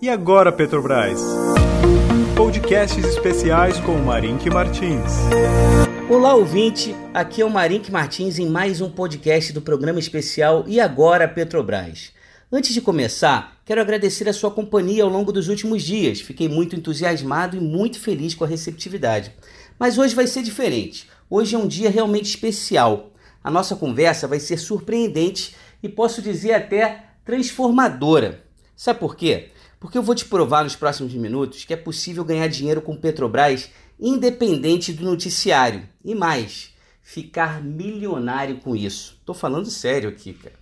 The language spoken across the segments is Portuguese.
E agora, Petrobras? Podcasts especiais com Marink Martins. Olá, ouvinte. Aqui é o Marink Martins em mais um podcast do programa especial E agora, Petrobras. Antes de começar, quero agradecer a sua companhia ao longo dos últimos dias. Fiquei muito entusiasmado e muito feliz com a receptividade. Mas hoje vai ser diferente. Hoje é um dia realmente especial. A nossa conversa vai ser surpreendente e posso dizer até transformadora. Sabe por quê? Porque eu vou te provar nos próximos minutos que é possível ganhar dinheiro com Petrobras independente do noticiário. E mais, ficar milionário com isso. Estou falando sério aqui, cara.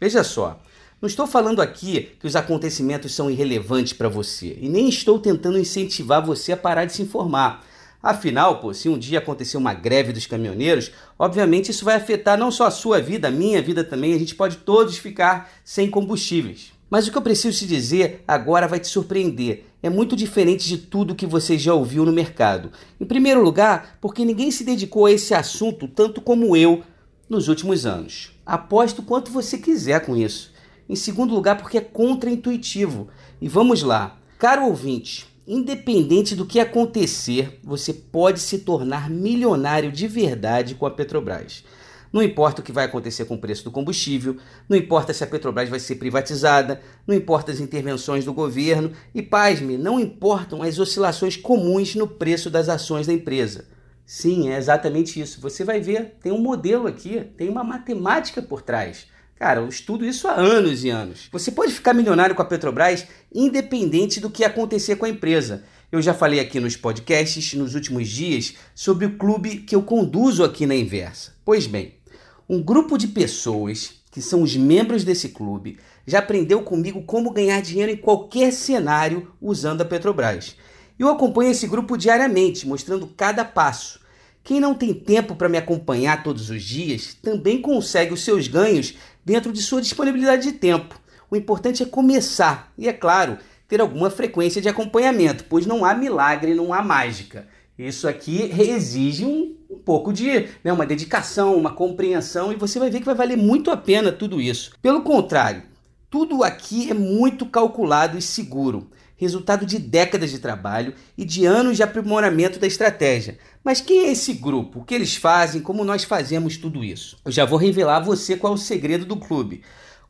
Veja só, não estou falando aqui que os acontecimentos são irrelevantes para você e nem estou tentando incentivar você a parar de se informar. Afinal, pô, se um dia acontecer uma greve dos caminhoneiros, obviamente isso vai afetar não só a sua vida, a minha vida também. A gente pode todos ficar sem combustíveis. Mas o que eu preciso te dizer agora vai te surpreender. É muito diferente de tudo que você já ouviu no mercado. Em primeiro lugar, porque ninguém se dedicou a esse assunto tanto como eu nos últimos anos. Aposto quanto você quiser com isso. Em segundo lugar, porque é contraintuitivo. E vamos lá. Caro ouvinte, independente do que acontecer, você pode se tornar milionário de verdade com a Petrobras. Não importa o que vai acontecer com o preço do combustível, não importa se a Petrobras vai ser privatizada, não importa as intervenções do governo e, pasme, não importam as oscilações comuns no preço das ações da empresa. Sim, é exatamente isso. Você vai ver, tem um modelo aqui, tem uma matemática por trás. Cara, eu estudo isso há anos e anos. Você pode ficar milionário com a Petrobras independente do que acontecer com a empresa. Eu já falei aqui nos podcasts nos últimos dias sobre o clube que eu conduzo aqui na Inversa. Pois bem, um grupo de pessoas que são os membros desse clube já aprendeu comigo como ganhar dinheiro em qualquer cenário usando a Petrobras. Eu acompanho esse grupo diariamente, mostrando cada passo. Quem não tem tempo para me acompanhar todos os dias também consegue os seus ganhos dentro de sua disponibilidade de tempo. O importante é começar e, é claro, ter alguma frequência de acompanhamento, pois não há milagre, não há mágica. Isso aqui exige um, um pouco de né, uma dedicação, uma compreensão, e você vai ver que vai valer muito a pena tudo isso. Pelo contrário, tudo aqui é muito calculado e seguro, resultado de décadas de trabalho e de anos de aprimoramento da estratégia. Mas quem é esse grupo? O que eles fazem? Como nós fazemos tudo isso? Eu já vou revelar a você qual é o segredo do clube.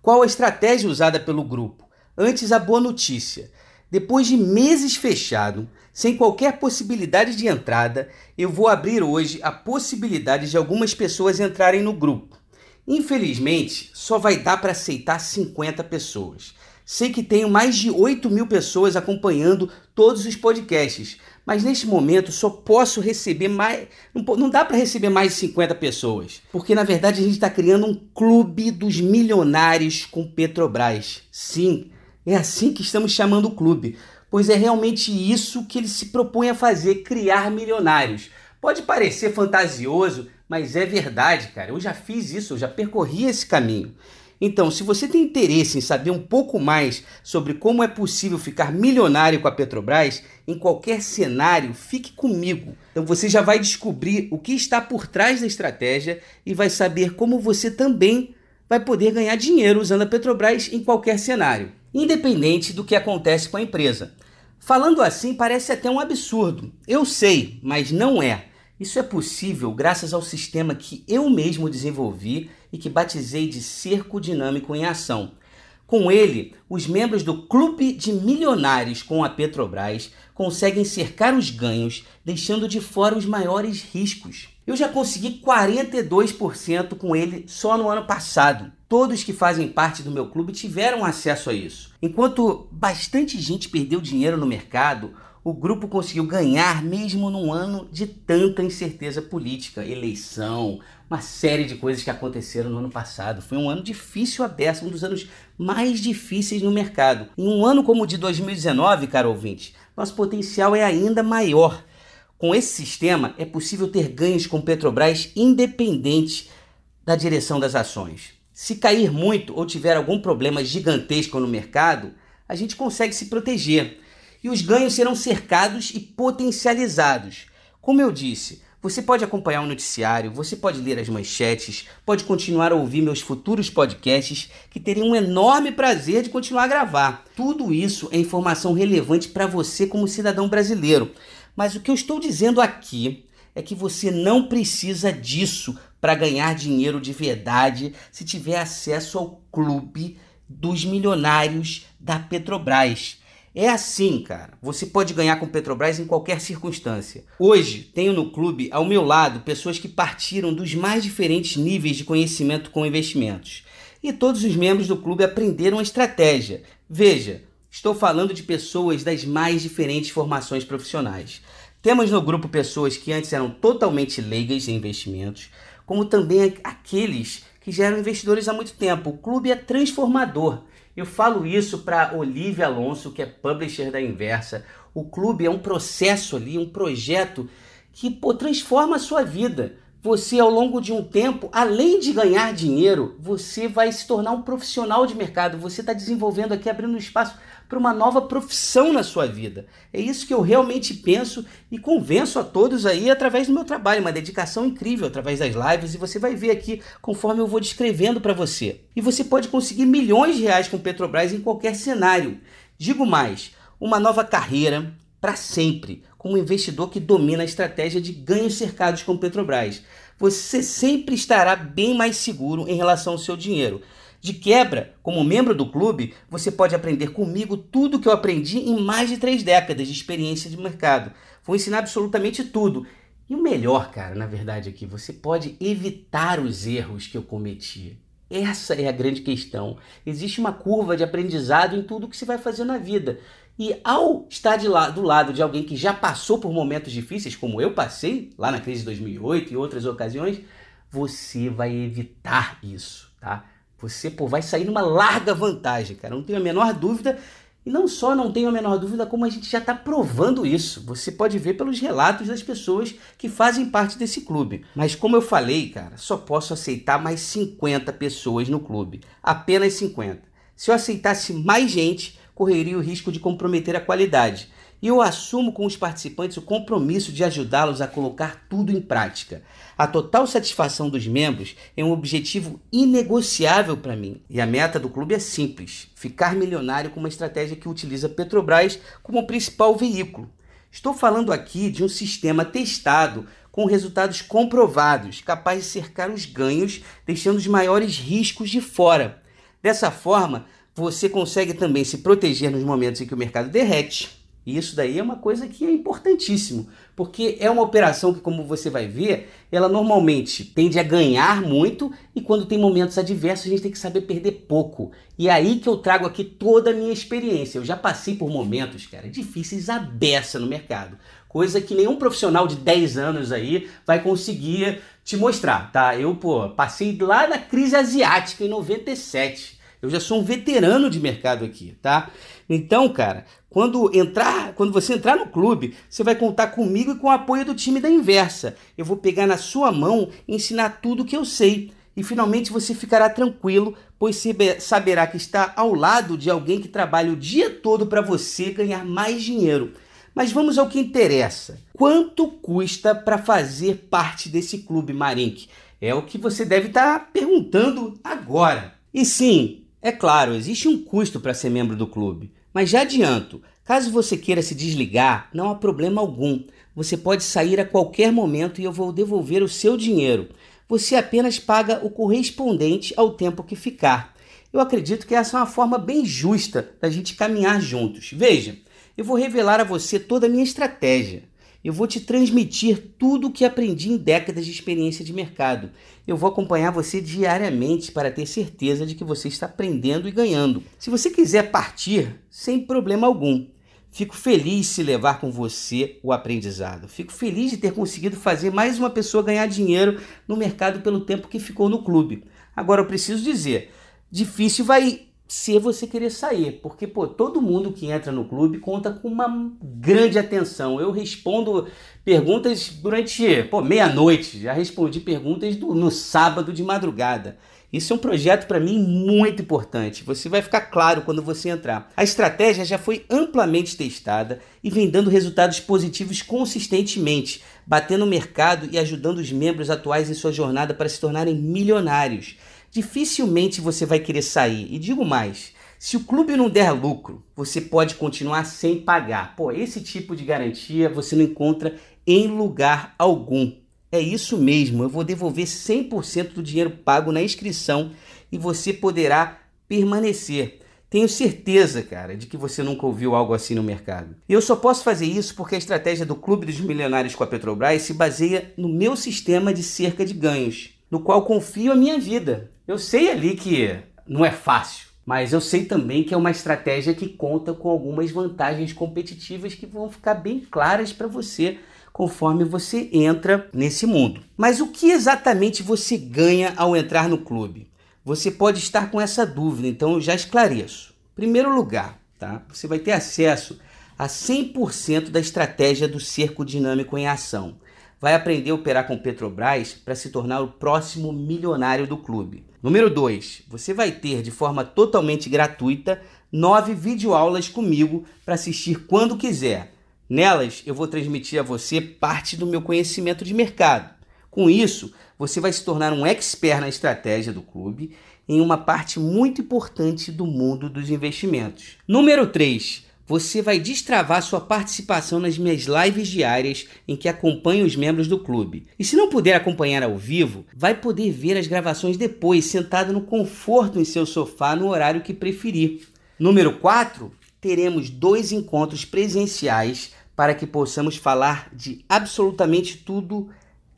Qual a estratégia usada pelo grupo? Antes, a boa notícia. Depois de meses fechado, sem qualquer possibilidade de entrada, eu vou abrir hoje a possibilidade de algumas pessoas entrarem no grupo. Infelizmente, só vai dar para aceitar 50 pessoas. Sei que tenho mais de 8 mil pessoas acompanhando todos os podcasts, mas neste momento só posso receber mais. Não, dá para receber mais de 50 pessoas, porque na verdade a gente está criando um clube dos milionários com Petrobras. Sim, é assim que estamos chamando o clube, pois é realmente isso que ele se propõe a fazer: criar milionários. Pode parecer fantasioso, mas é verdade, cara. Eu já fiz isso, eu já percorri esse caminho. Então, se você tem interesse em saber um pouco mais sobre como é possível ficar milionário com a Petrobras em qualquer cenário, fique comigo. Então você já vai descobrir o que está por trás da estratégia e vai saber como você também vai poder ganhar dinheiro usando a Petrobras em qualquer cenário independente do que acontece com a empresa. Falando assim parece até um absurdo. Eu sei, mas não é. Isso é possível graças ao sistema que eu mesmo desenvolvi e que batizei de Cerco Dinâmico em Ação. Com ele, os membros do Clube de Milionários com a Petrobras conseguem cercar os ganhos, deixando de fora os maiores riscos. Eu já consegui 42% com ele só no ano passado. Todos que fazem parte do meu clube tiveram acesso a isso. Enquanto bastante gente perdeu dinheiro no mercado, o grupo conseguiu ganhar mesmo num ano de tanta incerteza política, eleição, uma série de coisas que aconteceram no ano passado. Foi um ano difícil a beça, um dos anos mais difíceis no mercado. Em um ano como o de 2019, caro ouvinte, nosso potencial é ainda maior. Com esse sistema, é possível ter ganhos com Petrobras independente da direção das ações. Se cair muito ou tiver algum problema gigantesco no mercado, a gente consegue se proteger e os ganhos serão cercados e potencializados. Como eu disse, Você pode acompanhar o noticiário, você pode ler as manchetes, pode continuar a ouvir meus futuros podcasts, que terei um enorme prazer de continuar a gravar. Tudo isso é informação relevante para você como cidadão brasileiro. Mas o que eu estou dizendo aqui é que você não precisa disso para ganhar dinheiro de verdade se tiver acesso ao clube dos milionários da Petrobras. É assim, cara. Você pode ganhar com Petrobras em qualquer circunstância. Hoje, tenho no clube ao meu lado pessoas que partiram dos mais diferentes níveis de conhecimento com investimentos. E todos os membros do clube aprenderam a estratégia. Veja, estou falando de pessoas das mais diferentes formações profissionais. Temos no grupo pessoas que antes eram totalmente leigas em investimentos, como também aqueles que já eram investidores há muito tempo. O clube é transformador. Eu falo isso para Olivia Alonso, que é publisher da Inversa. O clube é um processo ali, um projeto que pô, transforma a sua vida. Você, ao longo de um tempo, além de ganhar dinheiro, você vai se tornar um profissional de mercado. Você está desenvolvendo aqui, abrindo espaço para uma nova profissão na sua vida. É isso que eu realmente penso e convenço a todos aí através do meu trabalho, uma dedicação incrível através das lives e você vai ver aqui conforme eu vou descrevendo para você. E você pode conseguir milhões de reais com Petrobras em qualquer cenário. Digo mais, uma nova carreira para sempre, como investidor que domina a estratégia de ganhos cercados com Petrobras. Você sempre estará bem mais seguro em relação ao seu dinheiro. De quebra, como membro do clube, você pode aprender comigo tudo que eu aprendi em mais de três décadas de experiência de mercado. Vou ensinar absolutamente tudo. E o melhor, cara, na verdade aqui, você pode evitar os erros que eu cometi. Essa é a grande questão. Existe uma curva de aprendizado em tudo que se vai fazer na vida. E ao estar la do lado de alguém que já passou por momentos difíceis, como eu passei, lá na crise de 2008 e outras ocasiões, você vai evitar isso, tá? Você pô, vai sair numa larga vantagem, cara. Não tenho a menor dúvida. E não só não tenho a menor dúvida, como a gente já está provando isso. Você pode ver pelos relatos das pessoas que fazem parte desse clube. Mas como eu falei, cara, só posso aceitar mais 50 pessoas no clube. Apenas 50. Se eu aceitasse mais gente, correria o risco de comprometer a qualidade. E eu assumo com os participantes o compromisso de ajudá-los a colocar tudo em prática. A total satisfação dos membros é um objetivo inegociável para mim. E a meta do clube é simples: ficar milionário com uma estratégia que utiliza Petrobras como principal veículo. Estou falando aqui de um sistema testado com resultados comprovados, capaz de cercar os ganhos, deixando os maiores riscos de fora. Dessa forma, você consegue também se proteger nos momentos em que o mercado derrete e isso daí é uma coisa que é importantíssimo, porque é uma operação que, como você vai ver, ela normalmente tende a ganhar muito e quando tem momentos adversos a gente tem que saber perder pouco. E é aí que eu trago aqui toda a minha experiência. Eu já passei por momentos, cara, difíceis a beça no mercado. Coisa que nenhum profissional de 10 anos aí vai conseguir te mostrar, tá? Eu, pô, passei lá na crise asiática em 97. Eu já sou um veterano de mercado aqui, tá? Então, cara, quando entrar, quando você entrar no clube, você vai contar comigo e com o apoio do time da Inversa. Eu vou pegar na sua mão e ensinar tudo o que eu sei. E finalmente você ficará tranquilo, pois saberá que está ao lado de alguém que trabalha o dia todo para você ganhar mais dinheiro. Mas vamos ao que interessa. Quanto custa para fazer parte desse clube, Marink? É o que você deve estar tá perguntando agora. E sim, é claro, existe um custo para ser membro do clube. Mas já adianto, caso você queira se desligar, não há problema algum. Você pode sair a qualquer momento e eu vou devolver o seu dinheiro. Você apenas paga o correspondente ao tempo que ficar. Eu acredito que essa é uma forma bem justa da gente caminhar juntos. Veja, eu vou revelar a você toda a minha estratégia. Eu vou te transmitir tudo o que aprendi em décadas de experiência de mercado. Eu vou acompanhar você diariamente para ter certeza de que você está aprendendo e ganhando. Se você quiser partir, sem problema algum. Fico feliz se levar com você o aprendizado. Fico feliz de ter conseguido fazer mais uma pessoa ganhar dinheiro no mercado pelo tempo que ficou no clube. Agora eu preciso dizer, difícil vai ser você querer sair, porque pô, todo mundo que entra no clube conta com uma grande atenção. Eu respondo perguntas durante meia-noite, já respondi perguntas do, no sábado de madrugada. Isso é um projeto para mim muito importante. Você vai ficar claro quando você entrar. A estratégia já foi amplamente testada e vem dando resultados positivos consistentemente, batendo o mercado e ajudando os membros atuais em sua jornada para se tornarem milionários dificilmente você vai querer sair. E digo mais, se o clube não der lucro, você pode continuar sem pagar. Pô, esse tipo de garantia você não encontra em lugar algum. É isso mesmo, eu vou devolver 100% do dinheiro pago na inscrição e você poderá permanecer. Tenho certeza, cara, de que você nunca ouviu algo assim no mercado. Eu só posso fazer isso porque a estratégia do Clube dos Milionários com a Petrobras se baseia no meu sistema de cerca de ganhos, no qual confio a minha vida. Eu sei ali que não é fácil, mas eu sei também que é uma estratégia que conta com algumas vantagens competitivas que vão ficar bem claras para você conforme você entra nesse mundo. Mas o que exatamente você ganha ao entrar no clube? Você pode estar com essa dúvida, então eu já esclareço. Primeiro lugar, tá? Você vai ter acesso a 100% da estratégia do cerco dinâmico em ação. Vai aprender a operar com Petrobras para se tornar o próximo milionário do clube. Número 2. Você vai ter de forma totalmente gratuita nove videoaulas comigo para assistir quando quiser. Nelas eu vou transmitir a você parte do meu conhecimento de mercado. Com isso, você vai se tornar um expert na estratégia do clube em uma parte muito importante do mundo dos investimentos. Número 3 você vai destravar sua participação nas minhas lives diárias em que acompanho os membros do clube. E se não puder acompanhar ao vivo, vai poder ver as gravações depois, sentado no conforto em seu sofá no horário que preferir. Número 4, teremos dois encontros presenciais para que possamos falar de absolutamente tudo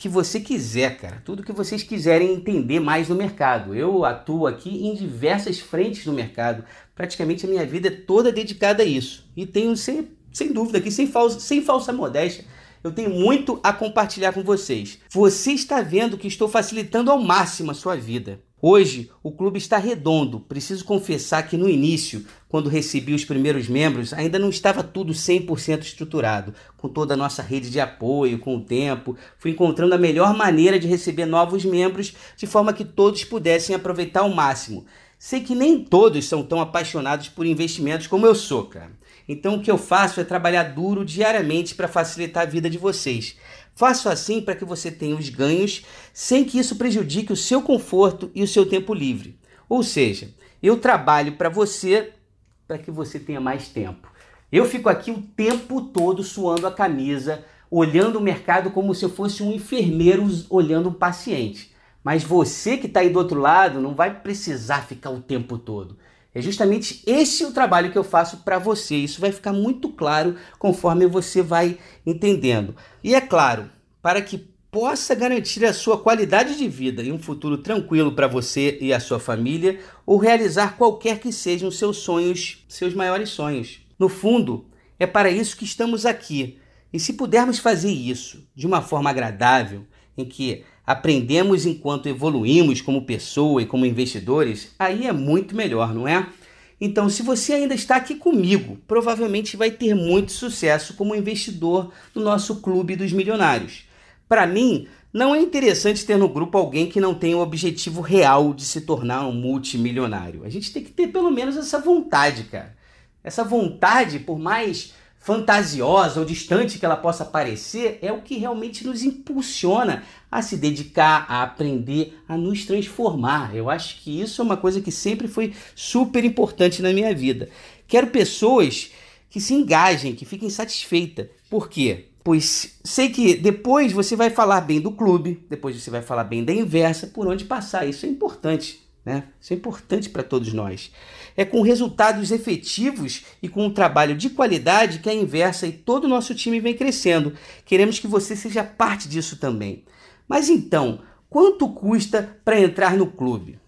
que você quiser, cara. Tudo que vocês quiserem entender mais no mercado. Eu atuo aqui em diversas frentes no mercado. Praticamente a minha vida é toda dedicada a isso. E tenho, sem, sem dúvida, aqui, sem falsa, sem falsa modéstia, eu tenho muito a compartilhar com vocês. Você está vendo que estou facilitando ao máximo a sua vida. Hoje o clube está redondo. Preciso confessar que no início, quando recebi os primeiros membros, ainda não estava tudo 100% estruturado. Com toda a nossa rede de apoio, com o tempo, fui encontrando a melhor maneira de receber novos membros de forma que todos pudessem aproveitar ao máximo. Sei que nem todos são tão apaixonados por investimentos como eu sou, cara. Então o que eu faço é trabalhar duro diariamente para facilitar a vida de vocês. Faço assim para que você tenha os ganhos sem que isso prejudique o seu conforto e o seu tempo livre. Ou seja, eu trabalho para você para que você tenha mais tempo. Eu fico aqui o tempo todo suando a camisa, olhando o mercado como se eu fosse um enfermeiro olhando um paciente. Mas você que está aí do outro lado não vai precisar ficar o tempo todo. É justamente esse o trabalho que eu faço para você. Isso vai ficar muito claro conforme você vai entendendo. E é claro, para que possa garantir a sua qualidade de vida e um futuro tranquilo para você e a sua família, ou realizar qualquer que sejam seus sonhos, seus maiores sonhos. No fundo, é para isso que estamos aqui. E se pudermos fazer isso de uma forma agradável, em que aprendemos enquanto evoluímos como pessoa e como investidores, aí é muito melhor, não é? Então, se você ainda está aqui comigo, provavelmente vai ter muito sucesso como investidor do nosso clube dos milionários. Para mim, não é interessante ter no grupo alguém que não tem o objetivo real de se tornar um multimilionário. A gente tem que ter pelo menos essa vontade, cara. Essa vontade, por mais fantasiosa ou distante que ela possa parecer, é o que realmente nos impulsiona a se dedicar, a aprender, a nos transformar. Eu acho que isso é uma coisa que sempre foi super importante na minha vida. Quero pessoas que se engajem, que fiquem satisfeitas. Por quê? Pois sei que depois você vai falar bem do clube, depois você vai falar bem da inversa, por onde passar. Isso é importante. Né? Isso é importante para todos nós. É com resultados efetivos e com um trabalho de qualidade que a inversa e todo o nosso time vem crescendo. Queremos que você seja parte disso também. Mas então, quanto custa para entrar no clube?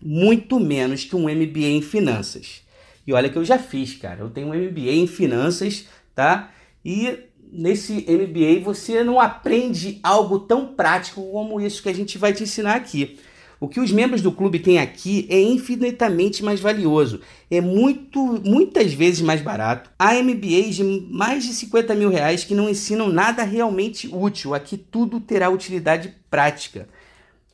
Muito menos que um MBA em finanças. E olha que eu já fiz, cara. Eu tenho um MBA em finanças, tá? E nesse MBA você não aprende algo tão prático como isso que a gente vai te ensinar aqui. O que os membros do clube têm aqui é infinitamente mais valioso. É muito, muitas vezes mais barato. Há MBAs de mais de 50 mil reais que não ensinam nada realmente útil. Aqui tudo terá utilidade prática.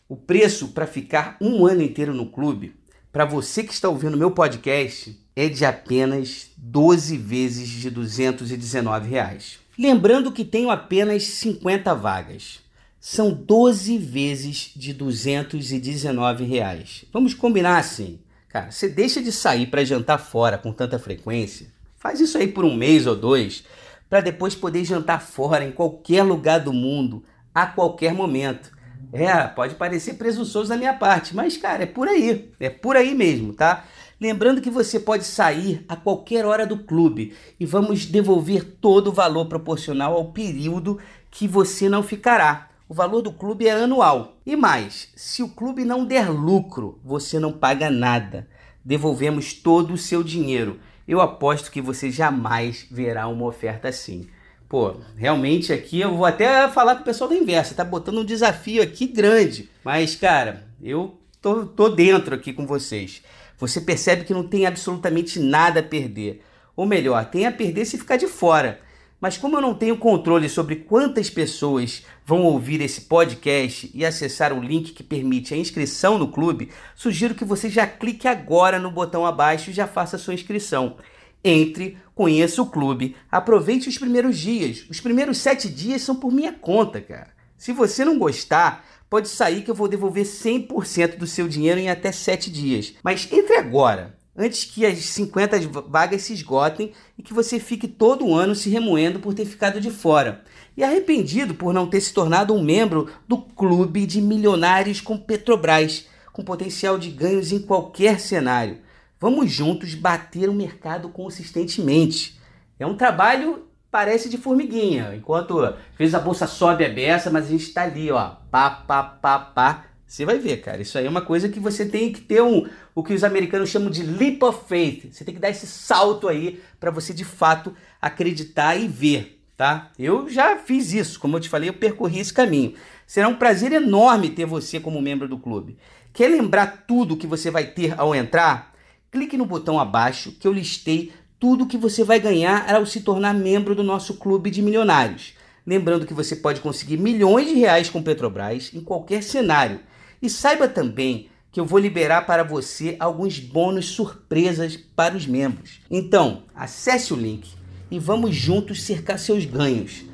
O preço para ficar um ano inteiro no clube, para você que está ouvindo meu podcast, é de apenas 12 vezes de 219 reais. Lembrando que tenho apenas 50 vagas são 12 vezes de 219 reais. Vamos combinar assim. Cara, você deixa de sair para jantar fora com tanta frequência. Faz isso aí por um mês ou dois, para depois poder jantar fora em qualquer lugar do mundo, a qualquer momento. É, pode parecer presunçoso da minha parte, mas cara, é por aí. É por aí mesmo, tá? Lembrando que você pode sair a qualquer hora do clube e vamos devolver todo o valor proporcional ao período que você não ficará. O valor do clube é anual. E mais, se o clube não der lucro, você não paga nada. Devolvemos todo o seu dinheiro. Eu aposto que você jamais verá uma oferta assim. Pô, realmente aqui eu vou até falar com o pessoal da Inversa, tá botando um desafio aqui grande. Mas, cara, eu tô, tô dentro aqui com vocês. Você percebe que não tem absolutamente nada a perder. Ou melhor, tem a perder se ficar de fora. Mas como eu não tenho controle sobre quantas pessoas vão ouvir esse podcast e acessar o link que permite a inscrição no clube, sugiro que você já clique agora no botão abaixo e já faça sua inscrição. Entre, conheça o clube, aproveite os primeiros dias. Os primeiros sete dias são por minha conta, cara. Se você não gostar, pode sair que eu vou devolver 100% do seu dinheiro em até sete dias. Mas entre agora antes que as 50 vagas se esgotem e que você fique todo ano se remoendo por ter ficado de fora. E arrependido por não ter se tornado um membro do clube de milionários com Petrobras, com potencial de ganhos em qualquer cenário. Vamos juntos bater o mercado consistentemente. É um trabalho parece de formiguinha, enquanto às vezes a bolsa sobe a beça, mas a gente está ali, ó, pá, pá, pá, pá, você vai ver, cara. Isso aí é uma coisa que você tem que ter um, o que os americanos chamam de leap of faith. Você tem que dar esse salto aí para você de fato acreditar e ver, tá? Eu já fiz isso, como eu te falei, eu percorri esse caminho. Será um prazer enorme ter você como membro do clube. Quer lembrar tudo que você vai ter ao entrar? Clique no botão abaixo que eu listei tudo que você vai ganhar ao se tornar membro do nosso clube de milionários. Lembrando que você pode conseguir milhões de reais com Petrobras em qualquer cenário e saiba também que eu vou liberar para você alguns bônus surpresas para os membros. Então, acesse o link e vamos juntos cercar seus ganhos,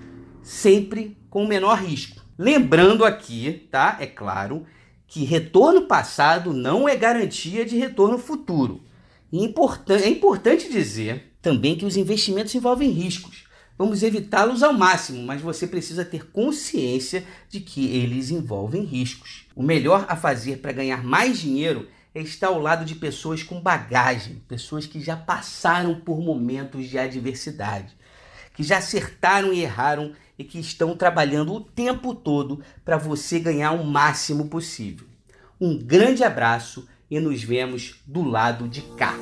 sempre com o menor risco. Lembrando aqui, tá? É claro que retorno passado não é garantia de retorno futuro. É importante dizer também que os investimentos envolvem riscos. Vamos evitá-los ao máximo, mas você precisa ter consciência de que eles envolvem riscos. O melhor a fazer para ganhar mais dinheiro é estar ao lado de pessoas com bagagem, pessoas que já passaram por momentos de adversidade, que já acertaram e erraram e que estão trabalhando o tempo todo para você ganhar o máximo possível. Um grande abraço e nos vemos do lado de cá.